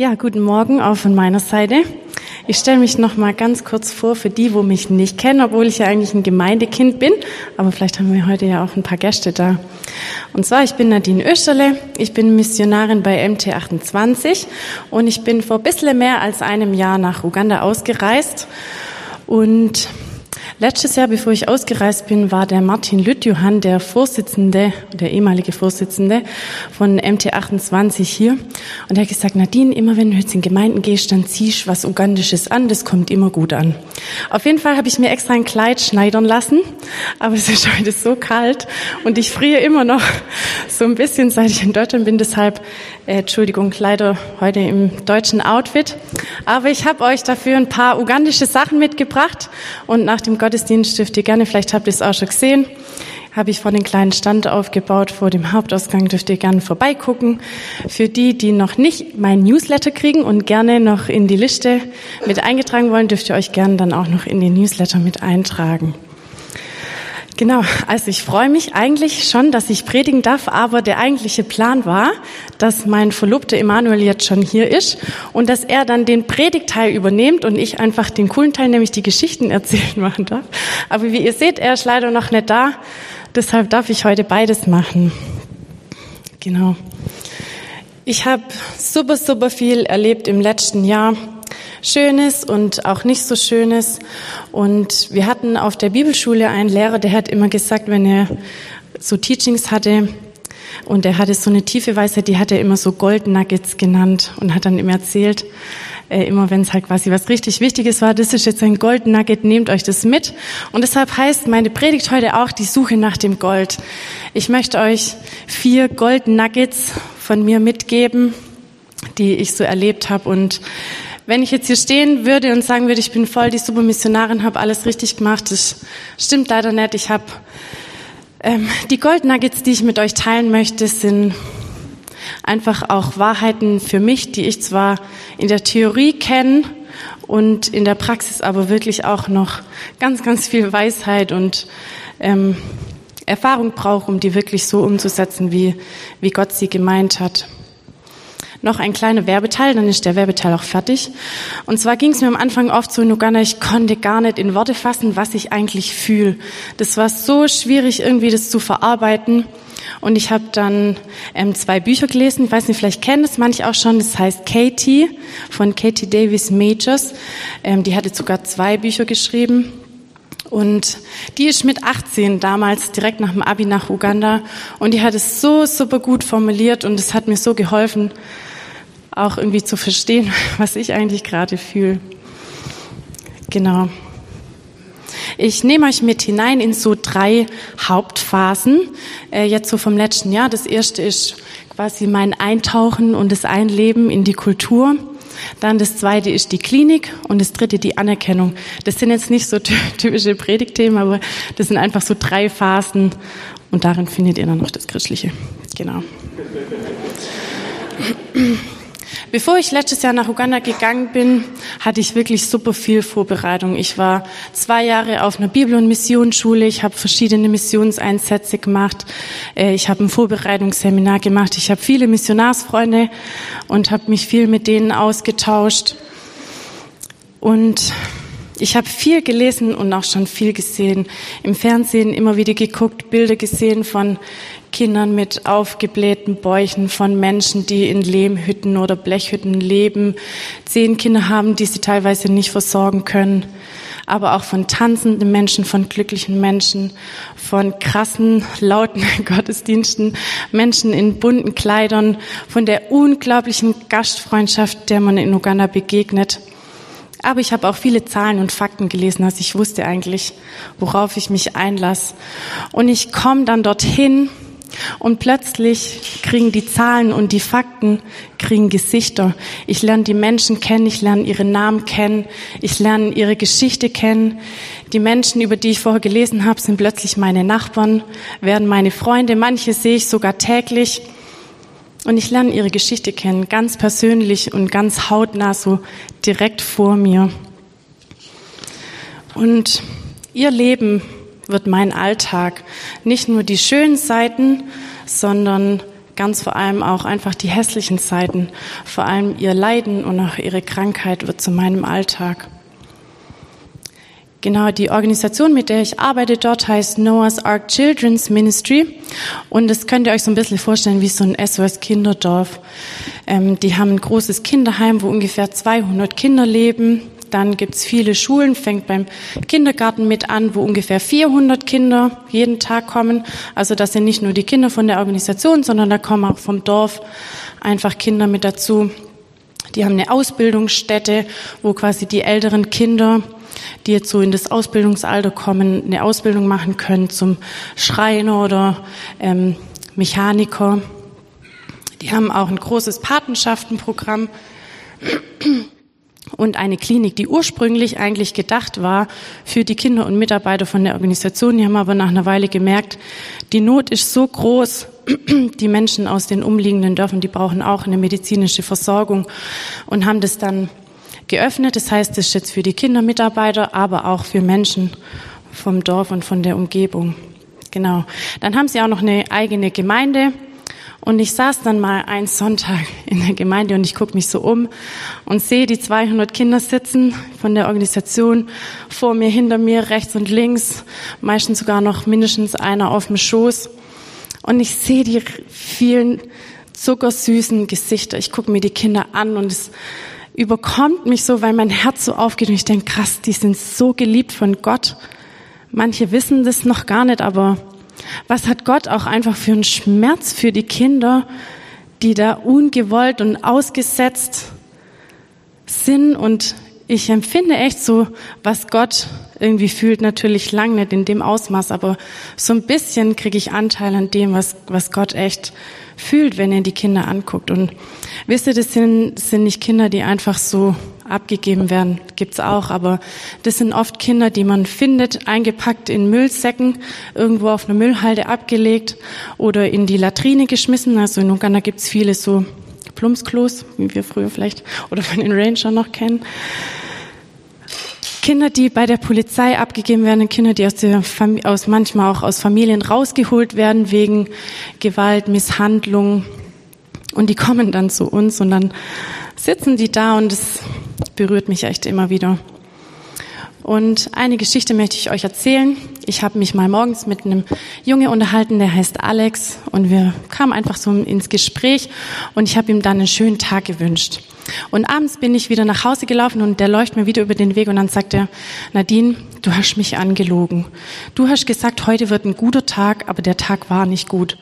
Ja, guten Morgen auch von meiner Seite. Ich stelle mich noch mal ganz kurz vor für die, wo mich nicht kennen, obwohl ich ja eigentlich ein Gemeindekind bin. Aber vielleicht haben wir heute ja auch ein paar Gäste da. Und zwar, ich bin Nadine Österle. Ich bin Missionarin bei MT28 und ich bin vor ein bisschen mehr als einem Jahr nach Uganda ausgereist und Letztes Jahr, bevor ich ausgereist bin, war der Martin Lüttjohann, der Vorsitzende, der ehemalige Vorsitzende von MT28 hier. Und er hat gesagt, Nadine, immer wenn du jetzt in Gemeinden gehst, dann ziehst was Ugandisches an, das kommt immer gut an. Auf jeden Fall habe ich mir extra ein Kleid schneidern lassen, aber es ist heute so kalt und ich friere immer noch so ein bisschen, seit ich in Deutschland bin. Deshalb, äh, Entschuldigung, leider heute im deutschen Outfit. Aber ich habe euch dafür ein paar ugandische Sachen mitgebracht und nach dem Gott Gottesdienst dürft ihr gerne, vielleicht habt ihr es auch schon gesehen, habe ich vor den kleinen Stand aufgebaut vor dem Hauptausgang, dürft ihr gerne vorbeigucken. Für die, die noch nicht mein Newsletter kriegen und gerne noch in die Liste mit eingetragen wollen, dürft ihr euch gerne dann auch noch in den Newsletter mit eintragen. Genau, also ich freue mich eigentlich schon, dass ich predigen darf, aber der eigentliche Plan war, dass mein Verlobter Emanuel jetzt schon hier ist und dass er dann den Predigteil übernimmt und ich einfach den coolen Teil, nämlich die Geschichten erzählen machen darf. Aber wie ihr seht, er ist leider noch nicht da, deshalb darf ich heute beides machen. Genau. Ich habe super, super viel erlebt im letzten Jahr. Schönes und auch nicht so Schönes. Und wir hatten auf der Bibelschule einen Lehrer, der hat immer gesagt, wenn er so Teachings hatte, und er hatte so eine tiefe Weisheit, die hat er immer so Gold Nuggets genannt und hat dann immer erzählt, äh, immer wenn es halt quasi was richtig Wichtiges war, das ist jetzt ein Gold Nugget, nehmt euch das mit. Und deshalb heißt meine Predigt heute auch die Suche nach dem Gold. Ich möchte euch vier Gold Nuggets von mir mitgeben, die ich so erlebt habe und wenn ich jetzt hier stehen würde und sagen würde, ich bin voll die super Missionarin, habe alles richtig gemacht, das stimmt leider nicht. Ich habe ähm, die Goldnuggets, die ich mit euch teilen möchte, sind einfach auch Wahrheiten für mich, die ich zwar in der Theorie kenne und in der Praxis aber wirklich auch noch ganz, ganz viel Weisheit und ähm, Erfahrung brauche, um die wirklich so umzusetzen, wie, wie Gott sie gemeint hat noch ein kleiner Werbeteil, dann ist der Werbeteil auch fertig. Und zwar ging es mir am Anfang oft so in Uganda, ich konnte gar nicht in Worte fassen, was ich eigentlich fühle. Das war so schwierig, irgendwie das zu verarbeiten. Und ich habe dann ähm, zwei Bücher gelesen. Ich weiß nicht, vielleicht kennen das manche auch schon. Das heißt Katie von Katie Davis Majors. Ähm, die hatte sogar zwei Bücher geschrieben. Und die ist mit 18 damals direkt nach dem Abi nach Uganda. Und die hat es so super gut formuliert und es hat mir so geholfen, auch irgendwie zu verstehen, was ich eigentlich gerade fühle. Genau. Ich nehme euch mit hinein in so drei Hauptphasen, äh, jetzt so vom letzten Jahr. Das erste ist quasi mein Eintauchen und das Einleben in die Kultur. Dann das zweite ist die Klinik und das dritte die Anerkennung. Das sind jetzt nicht so typische Predigtthemen, aber das sind einfach so drei Phasen und darin findet ihr dann noch das Christliche. Genau. Bevor ich letztes Jahr nach Uganda gegangen bin, hatte ich wirklich super viel Vorbereitung. Ich war zwei Jahre auf einer Bibel- und Missionsschule. Ich habe verschiedene Missionseinsätze gemacht. Äh, ich habe ein Vorbereitungsseminar gemacht. Ich habe viele Missionarsfreunde und habe mich viel mit denen ausgetauscht. Und ich habe viel gelesen und auch schon viel gesehen. Im Fernsehen immer wieder geguckt, Bilder gesehen von Kindern mit aufgeblähten Bäuchen, von Menschen, die in Lehmhütten oder Blechhütten leben, zehn Kinder haben, die sie teilweise nicht versorgen können, aber auch von tanzenden Menschen, von glücklichen Menschen, von krassen, lauten Gottesdiensten, Menschen in bunten Kleidern, von der unglaublichen Gastfreundschaft, der man in Uganda begegnet. Aber ich habe auch viele Zahlen und Fakten gelesen, also ich wusste eigentlich, worauf ich mich einlasse. Und ich komme dann dorthin und plötzlich kriegen die Zahlen und die Fakten kriegen Gesichter. Ich lerne die Menschen kennen, ich lerne ihre Namen kennen, ich lerne ihre Geschichte kennen. Die Menschen, über die ich vorher gelesen habe, sind plötzlich meine Nachbarn, werden meine Freunde. Manche sehe ich sogar täglich. Und ich lerne ihre Geschichte kennen, ganz persönlich und ganz hautnah, so direkt vor mir. Und ihr Leben wird mein Alltag. Nicht nur die schönen Seiten, sondern ganz vor allem auch einfach die hässlichen Seiten, vor allem ihr Leiden und auch ihre Krankheit wird zu meinem Alltag. Genau, die Organisation, mit der ich arbeite dort, heißt Noah's Ark Children's Ministry. Und das könnt ihr euch so ein bisschen vorstellen wie so ein SOS Kinderdorf. Ähm, die haben ein großes Kinderheim, wo ungefähr 200 Kinder leben. Dann gibt's viele Schulen, fängt beim Kindergarten mit an, wo ungefähr 400 Kinder jeden Tag kommen. Also das sind nicht nur die Kinder von der Organisation, sondern da kommen auch vom Dorf einfach Kinder mit dazu. Die haben eine Ausbildungsstätte, wo quasi die älteren Kinder die jetzt so in das Ausbildungsalter kommen, eine Ausbildung machen können zum Schreiner oder ähm, Mechaniker. Die haben auch ein großes Patenschaftenprogramm und eine Klinik, die ursprünglich eigentlich gedacht war für die Kinder und Mitarbeiter von der Organisation. Die haben aber nach einer Weile gemerkt, die Not ist so groß, die Menschen aus den umliegenden Dörfern, die brauchen auch eine medizinische Versorgung und haben das dann geöffnet. Das heißt, es ist jetzt für die Kindermitarbeiter, aber auch für Menschen vom Dorf und von der Umgebung. Genau. Dann haben sie auch noch eine eigene Gemeinde. Und ich saß dann mal einen Sonntag in der Gemeinde und ich gucke mich so um und sehe die 200 Kinder sitzen von der Organisation vor mir, hinter mir, rechts und links, meistens sogar noch mindestens einer auf dem Schoß. Und ich sehe die vielen zuckersüßen Gesichter. Ich gucke mir die Kinder an und es überkommt mich so, weil mein Herz so aufgeht und ich denke, krass, die sind so geliebt von Gott. Manche wissen das noch gar nicht, aber was hat Gott auch einfach für einen Schmerz für die Kinder, die da ungewollt und ausgesetzt sind? Und ich empfinde echt so, was Gott irgendwie fühlt, natürlich lang nicht in dem Ausmaß, aber so ein bisschen kriege ich Anteil an dem, was, was Gott echt fühlt, wenn er die Kinder anguckt. Und wisst ihr, das sind, das sind nicht Kinder, die einfach so abgegeben werden, gibt's auch, aber das sind oft Kinder, die man findet, eingepackt in Müllsäcken, irgendwo auf einer Müllhalde abgelegt oder in die Latrine geschmissen. Also in Uganda gibt's viele so Plumpsklos, wie wir früher vielleicht oder von den Ranger noch kennen. Kinder, die bei der Polizei abgegeben werden, Kinder, die aus, der aus manchmal auch aus Familien rausgeholt werden wegen Gewalt, Misshandlung. Und die kommen dann zu uns und dann sitzen die da und es berührt mich echt immer wieder. Und eine Geschichte möchte ich euch erzählen. Ich habe mich mal morgens mit einem Junge unterhalten, der heißt Alex, und wir kamen einfach so ins Gespräch und ich habe ihm dann einen schönen Tag gewünscht. Und abends bin ich wieder nach Hause gelaufen und der läuft mir wieder über den Weg und dann sagt er, Nadine, du hast mich angelogen. Du hast gesagt, heute wird ein guter Tag, aber der Tag war nicht gut.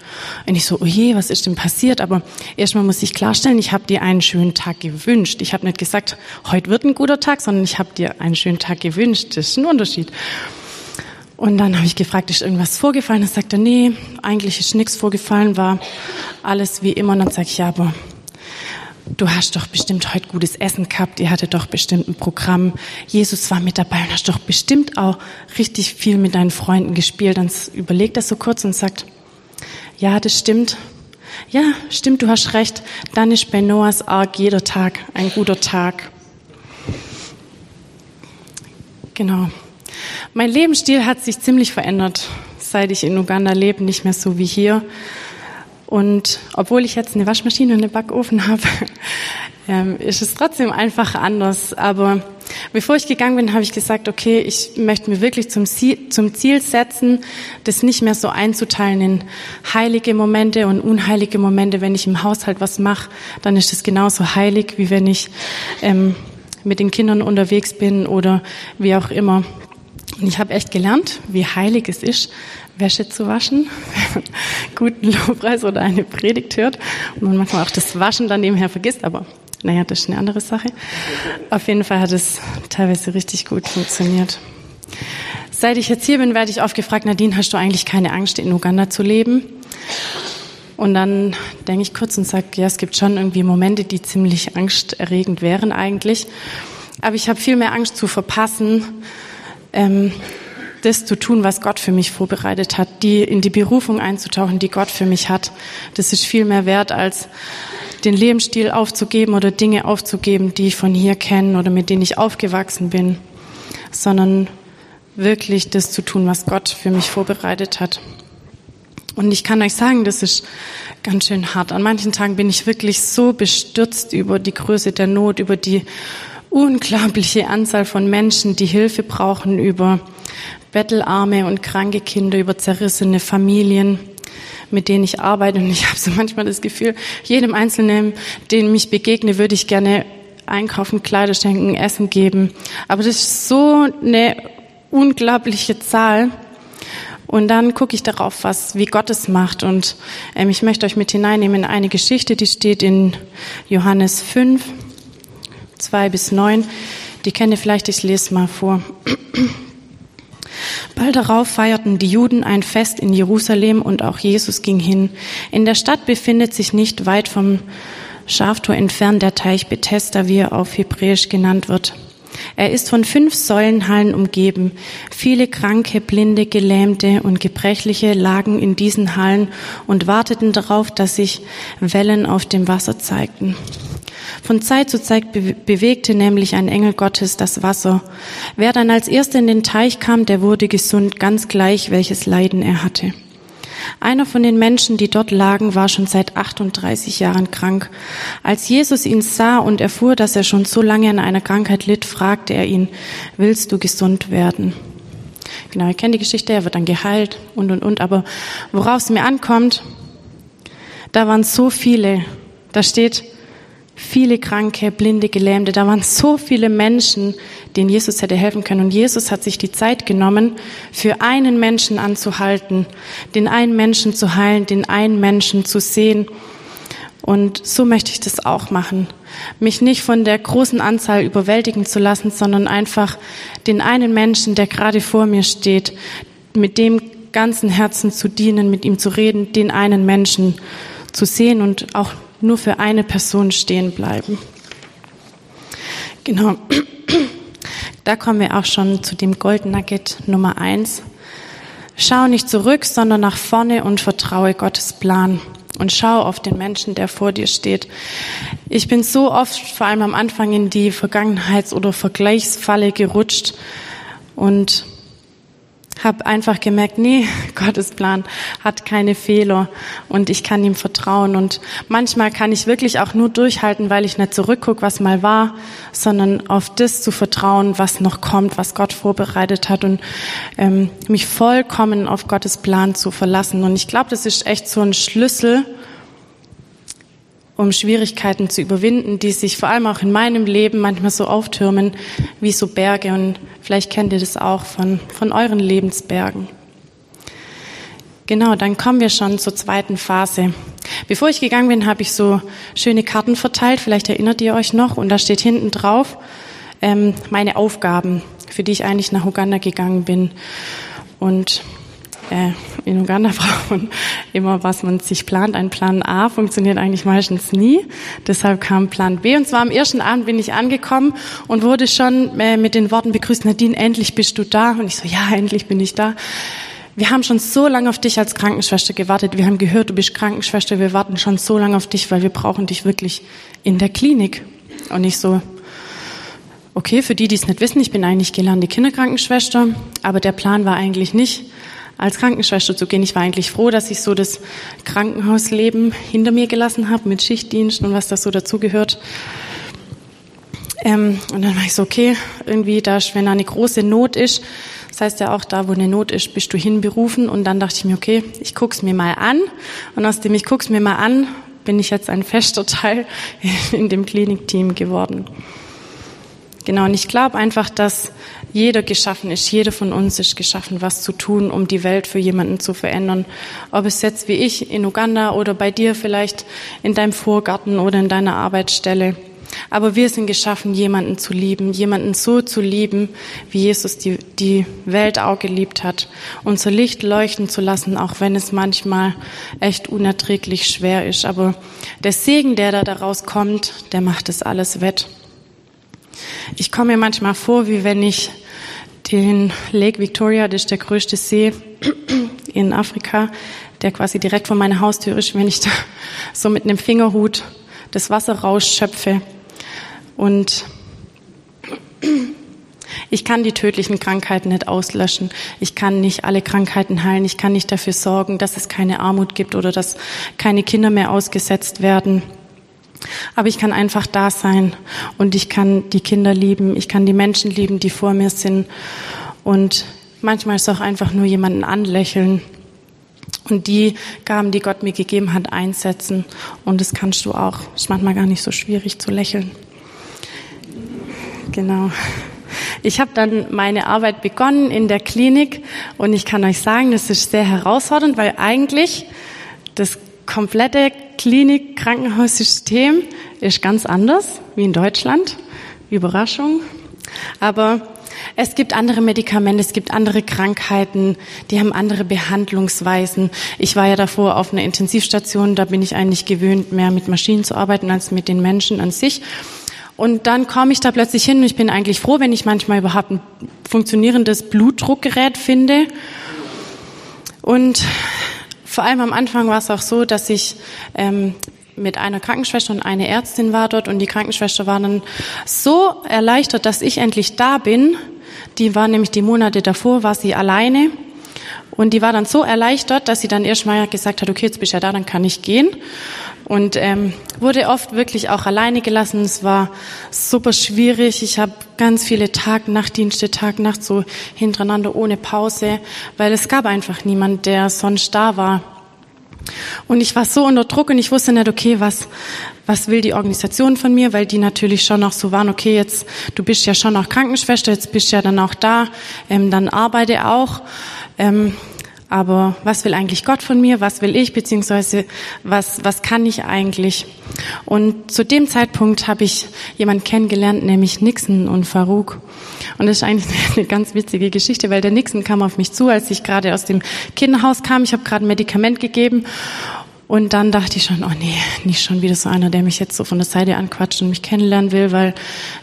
Und ich so, oh je, was ist denn passiert? Aber erstmal muss ich klarstellen, ich habe dir einen schönen Tag gewünscht. Ich habe nicht gesagt, heute wird ein guter Tag, sondern ich habe dir einen schönen Tag gewünscht. Das ist ein Unterschied. Und dann habe ich gefragt, ist irgendwas vorgefallen? Dann sagt er, nee, eigentlich ist nichts vorgefallen, war alles wie immer. Und dann sage ich, ja, aber du hast doch bestimmt heute gutes Essen gehabt, ihr hattet doch bestimmt ein Programm, Jesus war mit dabei und hast doch bestimmt auch richtig viel mit deinen Freunden gespielt. Dann überlegt er so kurz und sagt, ja, das stimmt. Ja, stimmt, du hast recht. Dann ist bei Noahs Ark jeder Tag ein guter Tag. Genau. Mein Lebensstil hat sich ziemlich verändert, seit ich in Uganda lebe, nicht mehr so wie hier. Und obwohl ich jetzt eine Waschmaschine und einen Backofen habe, ähm, ist es trotzdem einfach anders. Aber bevor ich gegangen bin, habe ich gesagt, okay, ich möchte mir wirklich zum Ziel, setzen, das nicht mehr so einzuteilen in heilige Momente und unheilige Momente. Wenn ich im Haushalt was mache, dann ist es genauso heilig, wie wenn ich ähm, mit den Kindern unterwegs bin oder wie auch immer. Und ich habe echt gelernt, wie heilig es ist, Wäsche zu waschen, guten Lobpreis oder eine Predigt hört und man manchmal auch das Waschen dann nebenher vergisst, aber naja, das ist eine andere Sache. Auf jeden Fall hat es teilweise richtig gut funktioniert. Seit ich jetzt hier bin, werde ich oft gefragt, Nadine, hast du eigentlich keine Angst, in Uganda zu leben? Und dann denke ich kurz und sage, ja, es gibt schon irgendwie Momente, die ziemlich angsterregend wären eigentlich. Aber ich habe viel mehr Angst zu verpassen, ähm, das zu tun, was Gott für mich vorbereitet hat, die in die Berufung einzutauchen, die Gott für mich hat. Das ist viel mehr wert, als den Lebensstil aufzugeben oder Dinge aufzugeben, die ich von hier kenne oder mit denen ich aufgewachsen bin, sondern wirklich das zu tun, was Gott für mich vorbereitet hat. Und ich kann euch sagen, das ist ganz schön hart. An manchen Tagen bin ich wirklich so bestürzt über die Größe der Not, über die unglaubliche Anzahl von Menschen, die Hilfe brauchen, über bettelarme und kranke Kinder, über zerrissene Familien, mit denen ich arbeite. Und ich habe so manchmal das Gefühl, jedem Einzelnen, den mich begegne, würde ich gerne einkaufen, Kleider schenken, Essen geben. Aber das ist so eine unglaubliche Zahl. Und dann gucke ich darauf, was, wie Gott es macht. Und ähm, ich möchte euch mit hineinnehmen in eine Geschichte, die steht in Johannes 5, 2 bis 9. Die kennt ihr vielleicht, ich lese mal vor. Bald darauf feierten die Juden ein Fest in Jerusalem und auch Jesus ging hin. In der Stadt befindet sich nicht weit vom Schaftor entfernt der Teich Bethesda, wie er auf Hebräisch genannt wird. Er ist von fünf Säulenhallen umgeben. Viele Kranke, Blinde, Gelähmte und Gebrechliche lagen in diesen Hallen und warteten darauf, dass sich Wellen auf dem Wasser zeigten. Von Zeit zu Zeit bewegte nämlich ein Engel Gottes das Wasser. Wer dann als erster in den Teich kam, der wurde gesund, ganz gleich, welches Leiden er hatte. Einer von den Menschen, die dort lagen, war schon seit 38 Jahren krank. Als Jesus ihn sah und erfuhr, dass er schon so lange an einer Krankheit litt, fragte er ihn, willst du gesund werden? Genau, ihr kennt die Geschichte, er wird dann geheilt und, und, und. Aber worauf es mir ankommt, da waren so viele. Da steht, viele Kranke, Blinde, Gelähmte. Da waren so viele Menschen, denen Jesus hätte helfen können. Und Jesus hat sich die Zeit genommen, für einen Menschen anzuhalten, den einen Menschen zu heilen, den einen Menschen zu sehen. Und so möchte ich das auch machen. Mich nicht von der großen Anzahl überwältigen zu lassen, sondern einfach den einen Menschen, der gerade vor mir steht, mit dem ganzen Herzen zu dienen, mit ihm zu reden, den einen Menschen zu sehen und auch nur für eine Person stehen bleiben. Genau. Da kommen wir auch schon zu dem Gold Nugget Nummer eins. Schau nicht zurück, sondern nach vorne und vertraue Gottes Plan. Und schau auf den Menschen, der vor dir steht. Ich bin so oft, vor allem am Anfang, in die Vergangenheits- oder Vergleichsfalle gerutscht und habe einfach gemerkt, nee, Gottes Plan hat keine Fehler und ich kann ihm vertrauen. Und manchmal kann ich wirklich auch nur durchhalten, weil ich nicht zurückgucke, was mal war, sondern auf das zu vertrauen, was noch kommt, was Gott vorbereitet hat und ähm, mich vollkommen auf Gottes Plan zu verlassen. Und ich glaube, das ist echt so ein Schlüssel, um Schwierigkeiten zu überwinden, die sich vor allem auch in meinem Leben manchmal so auftürmen wie so Berge. Und vielleicht kennt ihr das auch von, von euren Lebensbergen. Genau, dann kommen wir schon zur zweiten Phase. Bevor ich gegangen bin, habe ich so schöne Karten verteilt. Vielleicht erinnert ihr euch noch. Und da steht hinten drauf ähm, meine Aufgaben, für die ich eigentlich nach Uganda gegangen bin. Und äh, in Uganda braucht immer, was man sich plant. Ein Plan A funktioniert eigentlich meistens nie. Deshalb kam Plan B. Und zwar am ersten Abend bin ich angekommen und wurde schon äh, mit den Worten begrüßt, Nadine, endlich bist du da. Und ich so, ja, endlich bin ich da. Wir haben schon so lange auf dich als Krankenschwester gewartet. Wir haben gehört, du bist Krankenschwester. Wir warten schon so lange auf dich, weil wir brauchen dich wirklich in der Klinik. Und ich so, okay, für die, die es nicht wissen, ich bin eigentlich gelernte Kinderkrankenschwester, aber der Plan war eigentlich nicht, als Krankenschwester zu gehen. Ich war eigentlich froh, dass ich so das Krankenhausleben hinter mir gelassen habe mit Schichtdienst und was das so dazugehört. Ähm, und dann war ich so, okay, irgendwie, da, wenn da eine große Not ist, das heißt ja auch, da wo eine Not ist, bist du hinberufen. Und dann dachte ich mir, okay, ich guck's mir mal an. Und aus dem ich guck's mir mal an, bin ich jetzt ein fester Teil in dem Klinikteam geworden. Genau, und ich glaube einfach, dass jeder geschaffen ist, jeder von uns ist geschaffen, was zu tun, um die Welt für jemanden zu verändern. Ob es jetzt wie ich in Uganda oder bei dir vielleicht in deinem Vorgarten oder in deiner Arbeitsstelle. Aber wir sind geschaffen, jemanden zu lieben, jemanden so zu lieben, wie Jesus die, die Welt auch geliebt hat. Unser Licht leuchten zu lassen, auch wenn es manchmal echt unerträglich schwer ist. Aber der Segen, der da daraus kommt, der macht es alles wett. Ich komme mir manchmal vor, wie wenn ich den Lake Victoria, das ist der größte See in Afrika, der quasi direkt vor meiner Haustür ist, wenn ich da so mit einem Fingerhut das Wasser rausschöpfe. Und Ich kann die tödlichen Krankheiten nicht auslöschen. Ich kann nicht alle Krankheiten heilen. Ich kann nicht dafür sorgen, dass es keine Armut gibt oder dass keine Kinder mehr ausgesetzt werden. Aber ich kann einfach da sein und ich kann die Kinder lieben. Ich kann die Menschen lieben, die vor mir sind. Und manchmal ist auch einfach nur jemanden anlächeln und die Gaben, die Gott mir gegeben hat, einsetzen. Und das kannst du auch. Ist manchmal gar nicht so schwierig zu lächeln. Genau. Ich habe dann meine Arbeit begonnen in der Klinik und ich kann euch sagen, das ist sehr herausfordernd, weil eigentlich das komplette Klinik-Krankenhaussystem ist ganz anders wie in Deutschland. Überraschung. Aber es gibt andere Medikamente, es gibt andere Krankheiten, die haben andere Behandlungsweisen. Ich war ja davor auf einer Intensivstation, da bin ich eigentlich gewöhnt, mehr mit Maschinen zu arbeiten als mit den Menschen an sich. Und dann komme ich da plötzlich hin und ich bin eigentlich froh, wenn ich manchmal überhaupt ein funktionierendes Blutdruckgerät finde. Und vor allem am Anfang war es auch so, dass ich ähm, mit einer Krankenschwester und einer Ärztin war dort und die Krankenschwester war dann so erleichtert, dass ich endlich da bin. Die war nämlich die Monate davor, war sie alleine und die war dann so erleichtert, dass sie dann erstmal gesagt hat, okay, jetzt bist du ja da, dann kann ich gehen und ähm, wurde oft wirklich auch alleine gelassen. Es war super schwierig. Ich habe ganz viele Tag, Nachtdienste, Tag, Nacht so hintereinander ohne Pause, weil es gab einfach niemand, der sonst da war. Und ich war so unter Druck und ich wusste nicht, okay, was, was will die Organisation von mir, weil die natürlich schon noch so waren, okay, jetzt, du bist ja schon noch Krankenschwester, jetzt bist ja dann auch da, ähm, dann arbeite auch. Ähm, aber was will eigentlich Gott von mir? Was will ich? Beziehungsweise was, was kann ich eigentlich? Und zu dem Zeitpunkt habe ich jemanden kennengelernt, nämlich Nixon und Farouk. Und das ist eigentlich eine ganz witzige Geschichte, weil der Nixon kam auf mich zu, als ich gerade aus dem Kinderhaus kam. Ich habe gerade ein Medikament gegeben und dann dachte ich schon, oh nee, nicht schon wieder so einer, der mich jetzt so von der Seite anquatscht und mich kennenlernen will, weil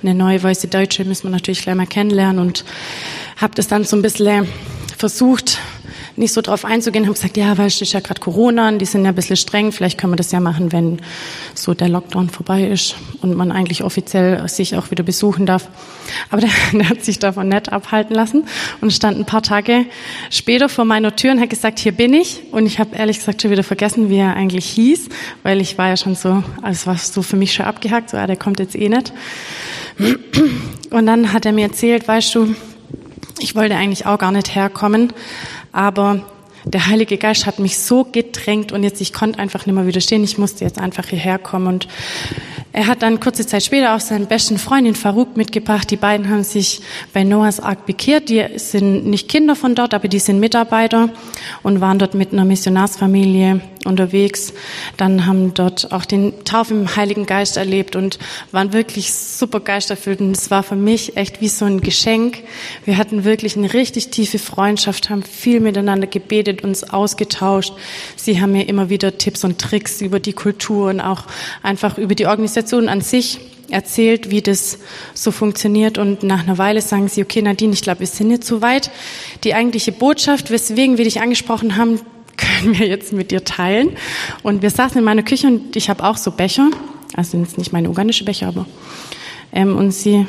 eine neue weiße Deutsche müssen wir natürlich gleich mal kennenlernen und habe das dann so ein bisschen versucht, nicht so drauf einzugehen, haben gesagt, ja, weil es ist ja gerade Corona, und die sind ja ein bisschen streng, vielleicht können wir das ja machen, wenn so der Lockdown vorbei ist und man eigentlich offiziell sich auch wieder besuchen darf. Aber der, der hat sich davon nicht abhalten lassen und stand ein paar Tage später vor meiner Tür und hat gesagt, hier bin ich. Und ich habe ehrlich gesagt schon wieder vergessen, wie er eigentlich hieß, weil ich war ja schon so, als war so für mich schon abgehackt, so, ah, der kommt jetzt eh nicht. Und dann hat er mir erzählt, weißt du, ich wollte eigentlich auch gar nicht herkommen, aber der Heilige Geist hat mich so gedrängt und jetzt ich konnte einfach nicht mehr widerstehen. Ich musste jetzt einfach hierher kommen und er hat dann kurze Zeit später auch seinen besten Freundin Farouk mitgebracht. Die beiden haben sich bei Noahs Ark bekehrt. Die sind nicht Kinder von dort, aber die sind Mitarbeiter und waren dort mit einer Missionarsfamilie unterwegs. Dann haben dort auch den Tauf im Heiligen Geist erlebt und waren wirklich super geisterfüllt. Und es war für mich echt wie so ein Geschenk. Wir hatten wirklich eine richtig tiefe Freundschaft, haben viel miteinander gebetet, uns ausgetauscht. Sie haben mir immer wieder Tipps und Tricks über die Kultur und auch einfach über die Organisation Organisation an sich erzählt, wie das so funktioniert und nach einer Weile sagen sie, okay Nadine, ich glaube, wir sind jetzt so weit. Die eigentliche Botschaft, weswegen wir dich angesprochen haben, können wir jetzt mit dir teilen. Und wir saßen in meiner Küche und ich habe auch so Becher, also jetzt nicht meine ugandische Becher, aber ähm, und sie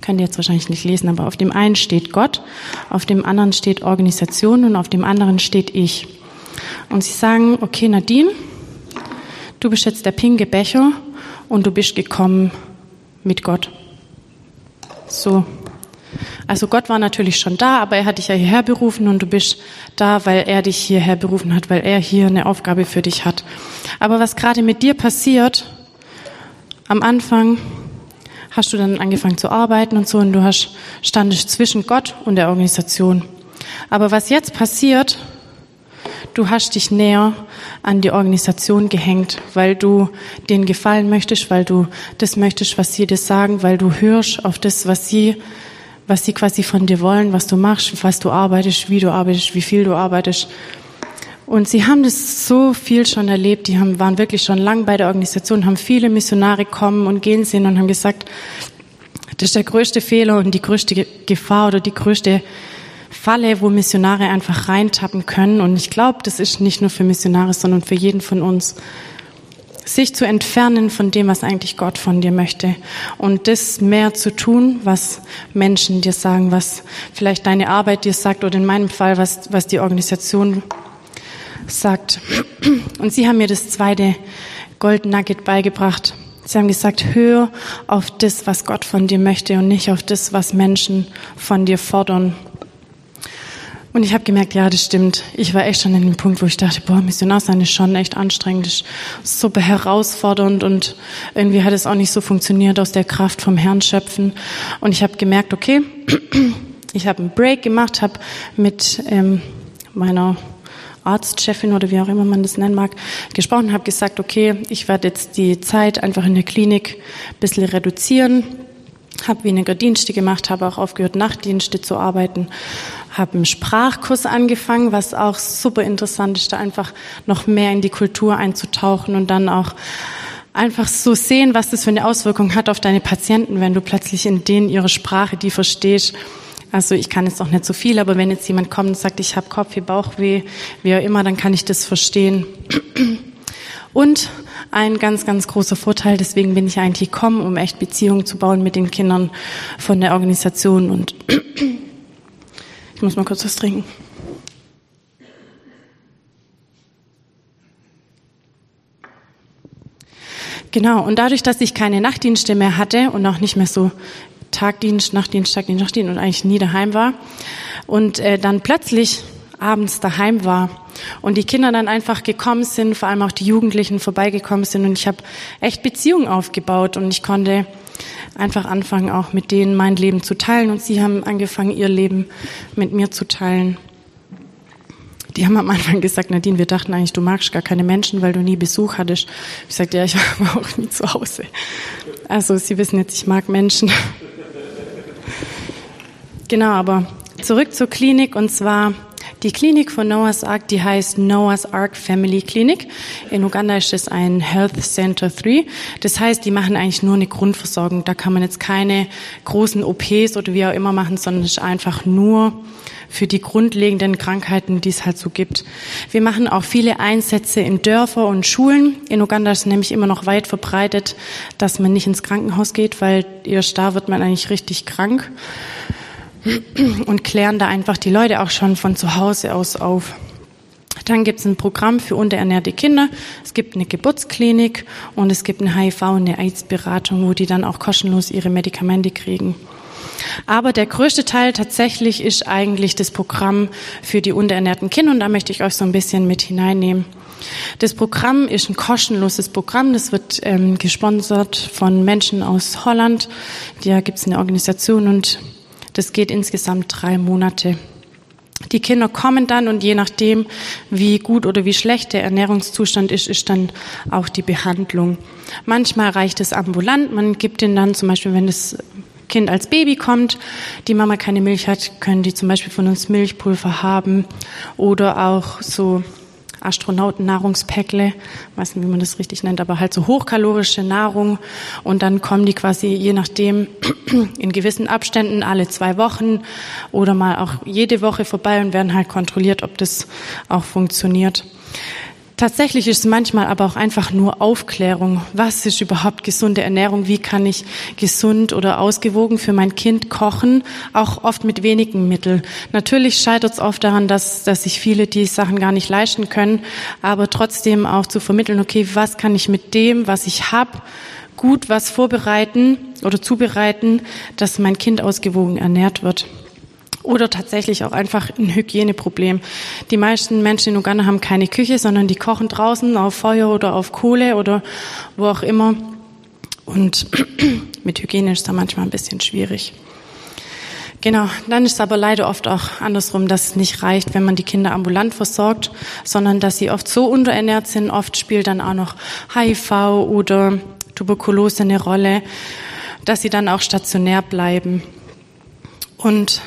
können die jetzt wahrscheinlich nicht lesen, aber auf dem einen steht Gott, auf dem anderen steht Organisation und auf dem anderen steht ich. Und sie sagen, okay Nadine, du bist jetzt der pinke Becher und du bist gekommen mit Gott. So. Also Gott war natürlich schon da, aber er hat dich ja hierher berufen und du bist da, weil er dich hierher berufen hat, weil er hier eine Aufgabe für dich hat. Aber was gerade mit dir passiert, am Anfang hast du dann angefangen zu arbeiten und so und du hast, standest zwischen Gott und der Organisation. Aber was jetzt passiert, Du hast dich näher an die Organisation gehängt, weil du denen gefallen möchtest, weil du das möchtest, was sie dir sagen, weil du hörst auf das, was sie, was sie quasi von dir wollen, was du machst, was du arbeitest, wie du arbeitest, wie viel du arbeitest. Und sie haben das so viel schon erlebt. Die haben, waren wirklich schon lang bei der Organisation, haben viele Missionare kommen und gehen sehen und haben gesagt, das ist der größte Fehler und die größte Gefahr oder die größte Falle, wo Missionare einfach reintappen können. Und ich glaube, das ist nicht nur für Missionare, sondern für jeden von uns. Sich zu entfernen von dem, was eigentlich Gott von dir möchte und das mehr zu tun, was Menschen dir sagen, was vielleicht deine Arbeit dir sagt oder in meinem Fall, was, was die Organisation sagt. Und sie haben mir das zweite Gold Nugget beigebracht. Sie haben gesagt, hör auf das, was Gott von dir möchte und nicht auf das, was Menschen von dir fordern. Und ich habe gemerkt, ja, das stimmt. Ich war echt schon in dem Punkt, wo ich dachte, boah, Missionar sein ist schon echt anstrengend, ist super herausfordernd und irgendwie hat es auch nicht so funktioniert, aus der Kraft vom Herrn schöpfen. Und ich habe gemerkt, okay, ich habe einen Break gemacht, habe mit ähm, meiner Arztchefin oder wie auch immer man das nennen mag, gesprochen, habe gesagt, okay, ich werde jetzt die Zeit einfach in der Klinik ein bisschen reduzieren, habe weniger Dienste gemacht, habe auch aufgehört, Nachtdienste zu arbeiten habe einen Sprachkurs angefangen, was auch super interessant ist, da einfach noch mehr in die Kultur einzutauchen und dann auch einfach so sehen, was das für eine Auswirkung hat auf deine Patienten, wenn du plötzlich in denen ihre Sprache, die verstehst. Also ich kann jetzt auch nicht so viel, aber wenn jetzt jemand kommt und sagt, ich habe Kopfweh, Bauchweh, wie auch immer, dann kann ich das verstehen. Und ein ganz, ganz großer Vorteil, deswegen bin ich eigentlich gekommen, um echt Beziehungen zu bauen mit den Kindern von der Organisation und ich muss mal kurz was trinken. Genau, und dadurch, dass ich keine Nachtdienste mehr hatte und auch nicht mehr so Tagdienst, Nachtdienst, Tagdienst, Nachtdienst und eigentlich nie daheim war und äh, dann plötzlich abends daheim war und die Kinder dann einfach gekommen sind, vor allem auch die Jugendlichen vorbeigekommen sind und ich habe echt Beziehungen aufgebaut und ich konnte einfach anfangen, auch mit denen mein Leben zu teilen. Und sie haben angefangen, ihr Leben mit mir zu teilen. Die haben am Anfang gesagt, Nadine, wir dachten eigentlich, du magst gar keine Menschen, weil du nie Besuch hattest. Ich sagte, ja, ich war auch nie zu Hause. Also, Sie wissen jetzt, ich mag Menschen. Genau, aber zurück zur Klinik und zwar die Klinik von Noah's Ark, die heißt Noah's Ark Family Clinic. In Uganda ist es ein Health Center 3. Das heißt, die machen eigentlich nur eine Grundversorgung. Da kann man jetzt keine großen OPs oder wie auch immer machen, sondern es ist einfach nur für die grundlegenden Krankheiten, die es halt so gibt. Wir machen auch viele Einsätze in Dörfer und Schulen. In Uganda ist nämlich immer noch weit verbreitet, dass man nicht ins Krankenhaus geht, weil erst da wird man eigentlich richtig krank und klären da einfach die Leute auch schon von zu Hause aus auf. Dann gibt es ein Programm für unterernährte Kinder, es gibt eine Geburtsklinik und es gibt eine HIV- und eine AIDS-Beratung, wo die dann auch kostenlos ihre Medikamente kriegen. Aber der größte Teil tatsächlich ist eigentlich das Programm für die unterernährten Kinder und da möchte ich euch so ein bisschen mit hineinnehmen. Das Programm ist ein kostenloses Programm. Das wird ähm, gesponsert von Menschen aus Holland. Da gibt es eine Organisation und das geht insgesamt drei Monate. Die Kinder kommen dann und je nachdem, wie gut oder wie schlecht der Ernährungszustand ist, ist dann auch die Behandlung. Manchmal reicht es ambulant. Man gibt ihnen dann zum Beispiel, wenn das Kind als Baby kommt, die Mama keine Milch hat, können die zum Beispiel von uns Milchpulver haben oder auch so Astronautennahrungspäckle, weiß nicht, wie man das richtig nennt, aber halt so hochkalorische Nahrung. Und dann kommen die quasi je nachdem in gewissen Abständen alle zwei Wochen oder mal auch jede Woche vorbei und werden halt kontrolliert, ob das auch funktioniert. Tatsächlich ist es manchmal aber auch einfach nur Aufklärung. Was ist überhaupt gesunde Ernährung? Wie kann ich gesund oder ausgewogen für mein Kind kochen? Auch oft mit wenigen Mitteln. Natürlich scheitert es oft daran, dass, dass sich viele die Sachen gar nicht leisten können, aber trotzdem auch zu vermitteln, okay, was kann ich mit dem, was ich habe, gut was vorbereiten oder zubereiten, dass mein Kind ausgewogen ernährt wird oder tatsächlich auch einfach ein Hygieneproblem. Die meisten Menschen in Uganda haben keine Küche, sondern die kochen draußen auf Feuer oder auf Kohle oder wo auch immer. Und mit Hygiene ist da manchmal ein bisschen schwierig. Genau, dann ist es aber leider oft auch andersrum, dass es nicht reicht, wenn man die Kinder ambulant versorgt, sondern dass sie oft so unterernährt sind. Oft spielt dann auch noch HIV oder Tuberkulose eine Rolle, dass sie dann auch stationär bleiben. Und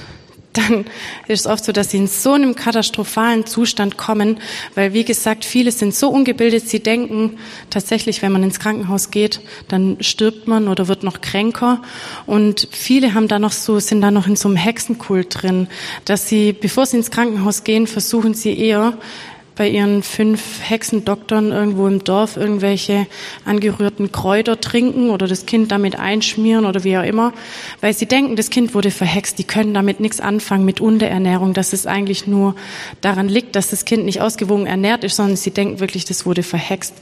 dann ist es oft so, dass sie in so einem katastrophalen Zustand kommen, weil wie gesagt, viele sind so ungebildet, sie denken tatsächlich, wenn man ins Krankenhaus geht, dann stirbt man oder wird noch kränker. Und viele haben da noch so, sind da noch in so einem Hexenkult drin, dass sie, bevor sie ins Krankenhaus gehen, versuchen sie eher bei ihren fünf Hexendoktern irgendwo im Dorf irgendwelche angerührten Kräuter trinken oder das Kind damit einschmieren oder wie auch immer, weil sie denken, das Kind wurde verhext. Die können damit nichts anfangen mit Unterernährung, dass es eigentlich nur daran liegt, dass das Kind nicht ausgewogen ernährt ist, sondern sie denken wirklich, das wurde verhext.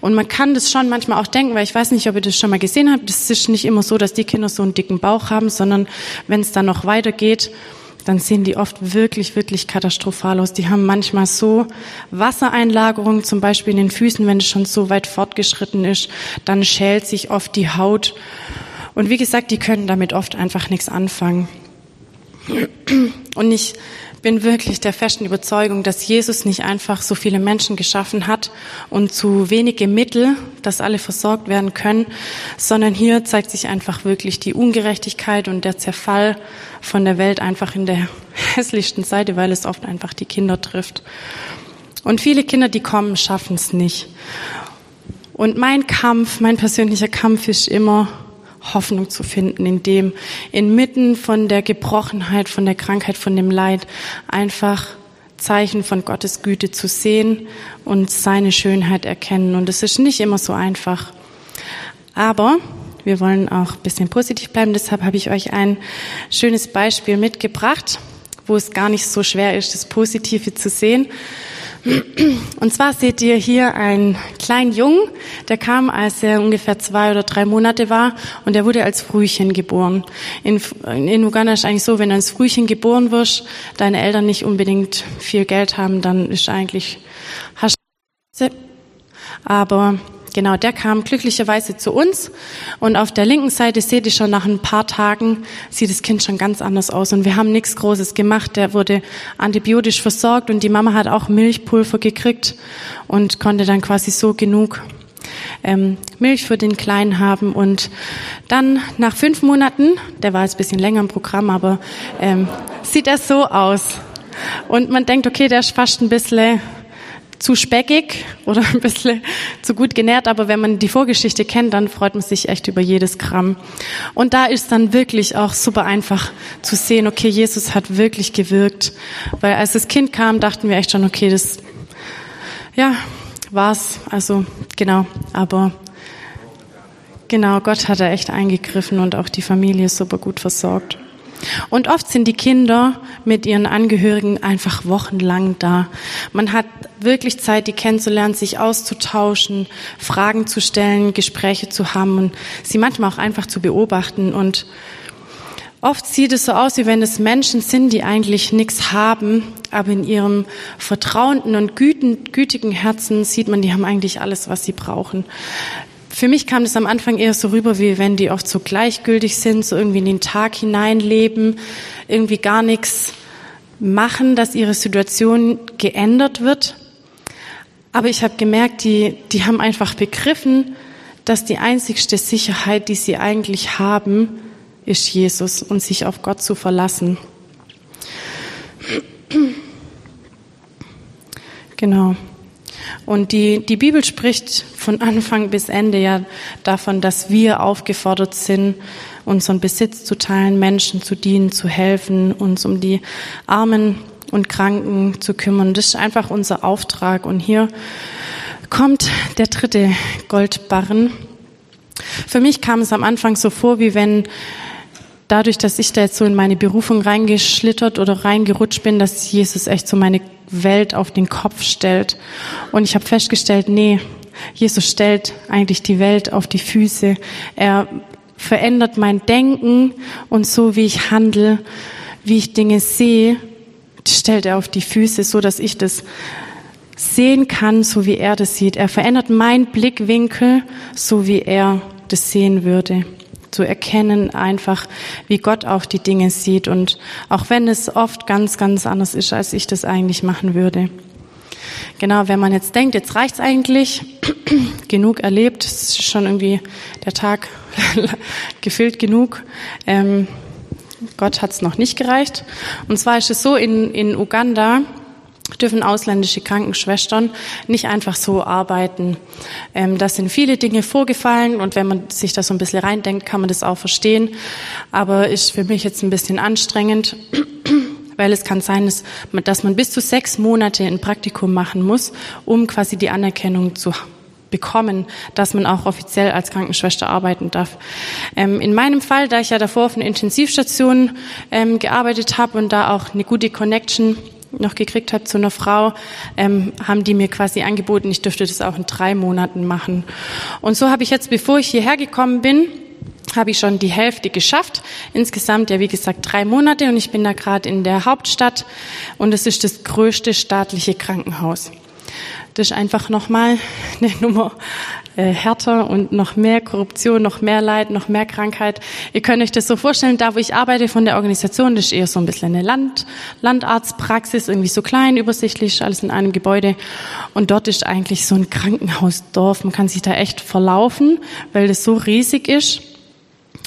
Und man kann das schon manchmal auch denken, weil ich weiß nicht, ob ihr das schon mal gesehen habt. Das ist nicht immer so, dass die Kinder so einen dicken Bauch haben, sondern wenn es dann noch weitergeht, dann sehen die oft wirklich, wirklich katastrophal aus. Die haben manchmal so Wassereinlagerungen, zum Beispiel in den Füßen, wenn es schon so weit fortgeschritten ist, dann schält sich oft die Haut. Und wie gesagt, die können damit oft einfach nichts anfangen. Und ich bin wirklich der festen Überzeugung, dass Jesus nicht einfach so viele Menschen geschaffen hat und zu wenige Mittel, dass alle versorgt werden können, sondern hier zeigt sich einfach wirklich die Ungerechtigkeit und der Zerfall von der Welt einfach in der hässlichsten Seite, weil es oft einfach die Kinder trifft. Und viele Kinder, die kommen, schaffen es nicht. Und mein Kampf, mein persönlicher Kampf ist immer, Hoffnung zu finden, in dem inmitten von der Gebrochenheit, von der Krankheit, von dem Leid einfach Zeichen von Gottes Güte zu sehen und seine Schönheit erkennen. Und es ist nicht immer so einfach. Aber wir wollen auch ein bisschen positiv bleiben. Deshalb habe ich euch ein schönes Beispiel mitgebracht, wo es gar nicht so schwer ist, das Positive zu sehen. Und zwar seht ihr hier einen kleinen Jungen, der kam, als er ungefähr zwei oder drei Monate war und er wurde als Frühchen geboren. In, in Uganda ist eigentlich so, wenn du als Frühchen geboren wirst, deine Eltern nicht unbedingt viel Geld haben, dann ist eigentlich, hast aber Genau, der kam glücklicherweise zu uns. Und auf der linken Seite seht ihr schon nach ein paar Tagen sieht das Kind schon ganz anders aus. Und wir haben nichts Großes gemacht. Der wurde antibiotisch versorgt und die Mama hat auch Milchpulver gekriegt und konnte dann quasi so genug ähm, Milch für den Kleinen haben. Und dann nach fünf Monaten, der war jetzt ein bisschen länger im Programm, aber ähm, sieht er so aus. Und man denkt, okay, der ist fast ein bisschen zu speckig oder ein bisschen zu gut genährt, aber wenn man die Vorgeschichte kennt, dann freut man sich echt über jedes Gramm. Und da ist dann wirklich auch super einfach zu sehen, okay, Jesus hat wirklich gewirkt, weil als das Kind kam, dachten wir echt schon, okay, das, ja, war's, also genau, aber genau, Gott hat da echt eingegriffen und auch die Familie super gut versorgt. Und oft sind die Kinder mit ihren Angehörigen einfach wochenlang da. Man hat wirklich Zeit, die kennenzulernen, sich auszutauschen, Fragen zu stellen, Gespräche zu haben und sie manchmal auch einfach zu beobachten. Und oft sieht es so aus, wie wenn es Menschen sind, die eigentlich nichts haben, aber in ihrem vertrauenden und gütigen Herzen sieht man, die haben eigentlich alles, was sie brauchen. Für mich kam das am Anfang eher so rüber, wie wenn die oft so gleichgültig sind, so irgendwie in den Tag hineinleben, irgendwie gar nichts machen, dass ihre Situation geändert wird. Aber ich habe gemerkt, die, die haben einfach begriffen, dass die einzigste Sicherheit, die sie eigentlich haben, ist Jesus und sich auf Gott zu verlassen. Genau. Und die, die Bibel spricht von Anfang bis Ende ja davon, dass wir aufgefordert sind, unseren Besitz zu teilen, Menschen zu dienen, zu helfen, uns um die Armen und Kranken zu kümmern. Das ist einfach unser Auftrag. Und hier kommt der dritte Goldbarren. Für mich kam es am Anfang so vor, wie wenn dadurch, dass ich da jetzt so in meine Berufung reingeschlittert oder reingerutscht bin, dass Jesus echt so meine Welt auf den Kopf stellt. Und ich habe festgestellt, nee, Jesus stellt eigentlich die Welt auf die Füße. Er verändert mein Denken und so, wie ich handle, wie ich Dinge sehe, stellt er auf die Füße, so dass ich das sehen kann, so wie er das sieht. Er verändert meinen Blickwinkel, so wie er das sehen würde zu erkennen, einfach wie Gott auch die Dinge sieht und auch wenn es oft ganz, ganz anders ist, als ich das eigentlich machen würde. Genau, wenn man jetzt denkt, jetzt reicht's eigentlich, genug erlebt, es ist schon irgendwie der Tag gefüllt genug. Ähm, Gott hat's noch nicht gereicht. Und zwar ist es so, in, in Uganda dürfen ausländische Krankenschwestern nicht einfach so arbeiten. Ähm, da sind viele Dinge vorgefallen und wenn man sich da so ein bisschen reindenkt, kann man das auch verstehen. Aber ist für mich jetzt ein bisschen anstrengend, weil es kann sein, dass man bis zu sechs Monate ein Praktikum machen muss, um quasi die Anerkennung zu bekommen, dass man auch offiziell als Krankenschwester arbeiten darf. Ähm, in meinem Fall, da ich ja davor auf einer Intensivstation ähm, gearbeitet habe und da auch eine gute Connection noch gekriegt habe zu einer Frau, ähm, haben die mir quasi angeboten, ich dürfte das auch in drei Monaten machen. Und so habe ich jetzt, bevor ich hierher gekommen bin, habe ich schon die Hälfte geschafft. Insgesamt ja, wie gesagt, drei Monate und ich bin da gerade in der Hauptstadt und es ist das größte staatliche Krankenhaus. Ist einfach nochmal eine Nummer äh, härter und noch mehr Korruption, noch mehr Leid, noch mehr Krankheit. Ihr könnt euch das so vorstellen, da wo ich arbeite von der Organisation, das ist eher so ein bisschen eine Land, Landarztpraxis, irgendwie so klein, übersichtlich, alles in einem Gebäude. Und dort ist eigentlich so ein Krankenhausdorf. Man kann sich da echt verlaufen, weil das so riesig ist.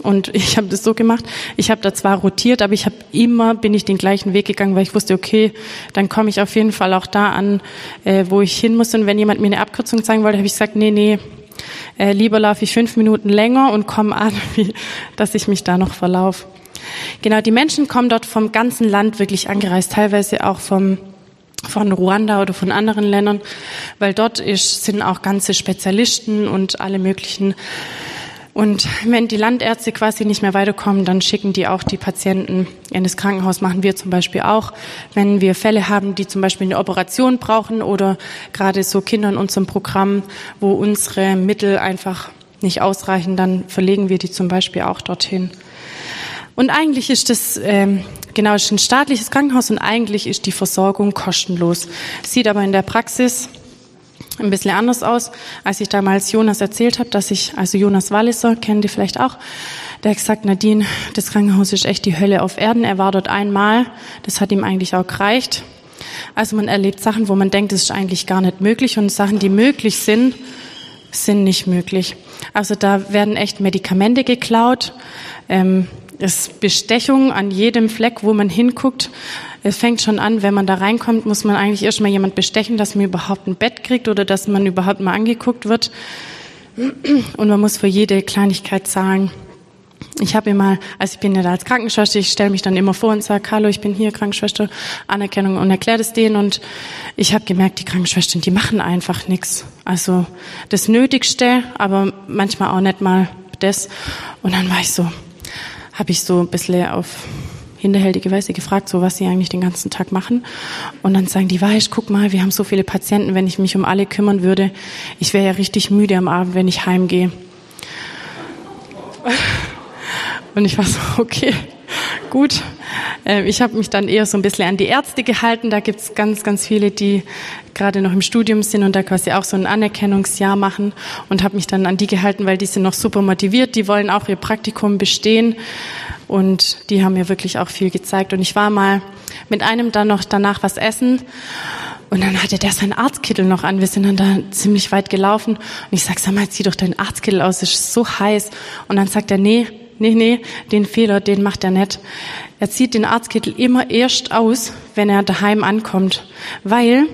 Und ich habe das so gemacht, ich habe da zwar rotiert, aber ich habe immer, bin ich den gleichen Weg gegangen, weil ich wusste, okay, dann komme ich auf jeden Fall auch da an, äh, wo ich hin muss. Und wenn jemand mir eine Abkürzung zeigen wollte, habe ich gesagt, nee, nee, äh, lieber laufe ich fünf Minuten länger und komme an, wie, dass ich mich da noch verlaufe. Genau, die Menschen kommen dort vom ganzen Land wirklich angereist, teilweise auch vom von Ruanda oder von anderen Ländern, weil dort ist, sind auch ganze Spezialisten und alle möglichen und wenn die Landärzte quasi nicht mehr weiterkommen, dann schicken die auch die Patienten in das Krankenhaus. Machen wir zum Beispiel auch, wenn wir Fälle haben, die zum Beispiel eine Operation brauchen oder gerade so Kinder in unserem Programm, wo unsere Mittel einfach nicht ausreichen, dann verlegen wir die zum Beispiel auch dorthin. Und eigentlich ist das ähm, genau ist ein staatliches Krankenhaus und eigentlich ist die Versorgung kostenlos. Sieht aber in der Praxis ein bisschen anders aus, als ich damals Jonas erzählt habe, dass ich, also Jonas Walliser, kennen die vielleicht auch, der hat gesagt, Nadine, das Krankenhaus ist echt die Hölle auf Erden. Er war dort einmal, das hat ihm eigentlich auch gereicht. Also man erlebt Sachen, wo man denkt, das ist eigentlich gar nicht möglich und Sachen, die möglich sind, sind nicht möglich. Also da werden echt Medikamente geklaut. Ähm, es Bestechung an jedem Fleck, wo man hinguckt. Es fängt schon an, wenn man da reinkommt, muss man eigentlich erstmal jemand bestechen, dass man überhaupt ein Bett kriegt oder dass man überhaupt mal angeguckt wird. Und man muss für jede Kleinigkeit zahlen. Ich habe immer, also ich bin ja da als Krankenschwester, ich stelle mich dann immer vor und sage, hallo, ich bin hier Krankenschwester, Anerkennung und erkläre das denen. Und ich habe gemerkt, die Krankenschwestern, die machen einfach nichts. Also das Nötigste, aber manchmal auch nicht mal das. Und dann war ich so, habe ich so ein bisschen auf hinterhältige Weise gefragt, so was sie eigentlich den ganzen Tag machen. Und dann sagen die, weißt, guck mal, wir haben so viele Patienten, wenn ich mich um alle kümmern würde, ich wäre ja richtig müde am Abend, wenn ich heimgehe. Und ich war so, okay, gut. Ähm, ich habe mich dann eher so ein bisschen an die Ärzte gehalten. Da gibt's ganz, ganz viele, die gerade noch im Studium sind und da quasi auch so ein Anerkennungsjahr machen und habe mich dann an die gehalten, weil die sind noch super motiviert. Die wollen auch ihr Praktikum bestehen und die haben mir wirklich auch viel gezeigt. Und ich war mal mit einem dann noch danach was essen und dann hatte der seinen Arztkittel noch an. Wir sind dann da ziemlich weit gelaufen und ich sag, sag mal, zieh doch deinen Arztkittel aus, es ist so heiß. Und dann sagt er, nee, nee, nee, den Fehler, den macht er nicht. Er zieht den Arztkittel immer erst aus, wenn er daheim ankommt, weil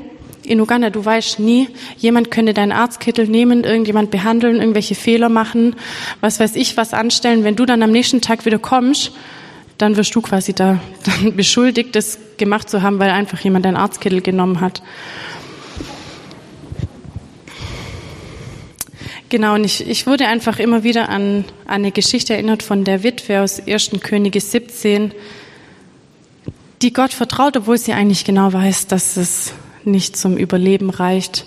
in Uganda, du weißt nie, jemand könnte deinen Arztkittel nehmen, irgendjemand behandeln, irgendwelche Fehler machen, was weiß ich, was anstellen. Wenn du dann am nächsten Tag wieder kommst, dann wirst du quasi da dann beschuldigt, das gemacht zu haben, weil einfach jemand deinen Arztkittel genommen hat. Genau, und ich, ich wurde einfach immer wieder an, an eine Geschichte erinnert von der Witwe aus 1. Könige 17, die Gott vertraut, obwohl sie eigentlich genau weiß, dass es nicht zum Überleben reicht.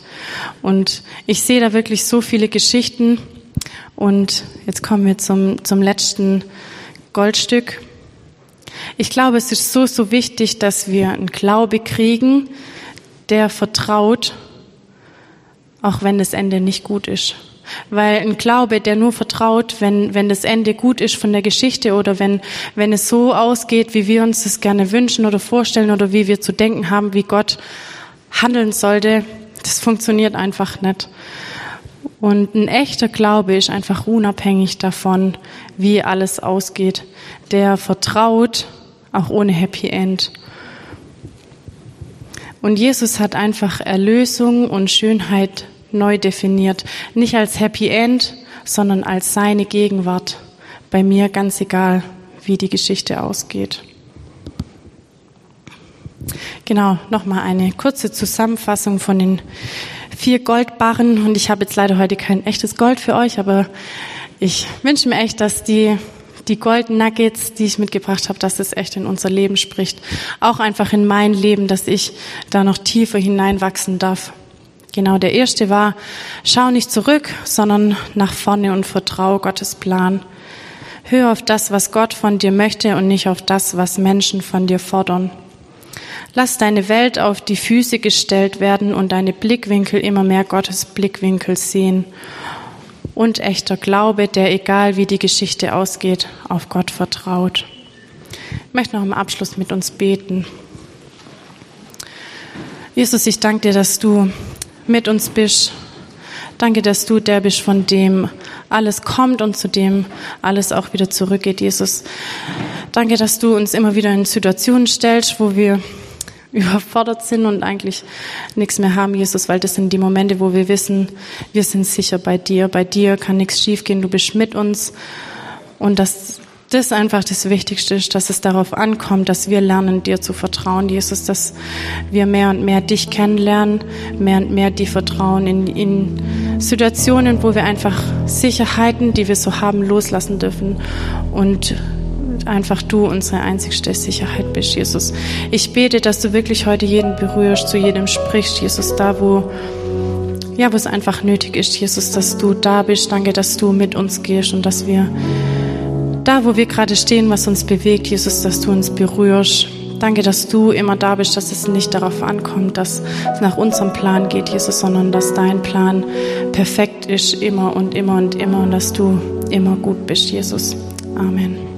Und ich sehe da wirklich so viele Geschichten. Und jetzt kommen wir zum, zum letzten Goldstück. Ich glaube, es ist so, so wichtig, dass wir einen Glaube kriegen, der vertraut, auch wenn das Ende nicht gut ist. Weil ein Glaube, der nur vertraut, wenn, wenn das Ende gut ist von der Geschichte oder wenn, wenn es so ausgeht, wie wir uns das gerne wünschen oder vorstellen oder wie wir zu denken haben, wie Gott handeln sollte, das funktioniert einfach nicht. Und ein echter Glaube ist einfach unabhängig davon, wie alles ausgeht. Der vertraut, auch ohne Happy End. Und Jesus hat einfach Erlösung und Schönheit neu definiert. Nicht als Happy End, sondern als seine Gegenwart. Bei mir ganz egal, wie die Geschichte ausgeht. Genau, nochmal eine kurze Zusammenfassung von den vier Goldbarren. Und ich habe jetzt leider heute kein echtes Gold für euch, aber ich wünsche mir echt, dass die, die Gold Nuggets, die ich mitgebracht habe, dass es echt in unser Leben spricht. Auch einfach in mein Leben, dass ich da noch tiefer hineinwachsen darf. Genau, der erste war, schau nicht zurück, sondern nach vorne und vertraue Gottes Plan. Hör auf das, was Gott von dir möchte und nicht auf das, was Menschen von dir fordern. Lass deine Welt auf die Füße gestellt werden und deine Blickwinkel immer mehr Gottes Blickwinkel sehen. Und echter Glaube, der egal wie die Geschichte ausgeht, auf Gott vertraut. Ich möchte noch im Abschluss mit uns beten. Jesus, ich danke dir, dass du mit uns bist. Danke, dass du der bist, von dem alles kommt und zu dem alles auch wieder zurückgeht, Jesus. Danke, dass du uns immer wieder in Situationen stellst, wo wir überfordert sind und eigentlich nichts mehr haben, Jesus, weil das sind die Momente, wo wir wissen, wir sind sicher bei dir. Bei dir kann nichts schiefgehen, du bist mit uns und dass das einfach das Wichtigste ist, dass es darauf ankommt, dass wir lernen, dir zu vertrauen, Jesus, dass wir mehr und mehr dich kennenlernen, mehr und mehr dir vertrauen in, in Situationen, wo wir einfach Sicherheiten, die wir so haben, loslassen dürfen und einfach du unsere einzigste Sicherheit bist, Jesus. Ich bete, dass du wirklich heute jeden berührst, zu jedem sprichst, Jesus, da wo ja, wo es einfach nötig ist, Jesus, dass du da bist. Danke, dass du mit uns gehst und dass wir da, wo wir gerade stehen, was uns bewegt, Jesus, dass du uns berührst. Danke, dass du immer da bist, dass es nicht darauf ankommt, dass es nach unserem Plan geht, Jesus, sondern dass dein Plan perfekt ist, immer und immer und immer und dass du immer gut bist, Jesus. Amen.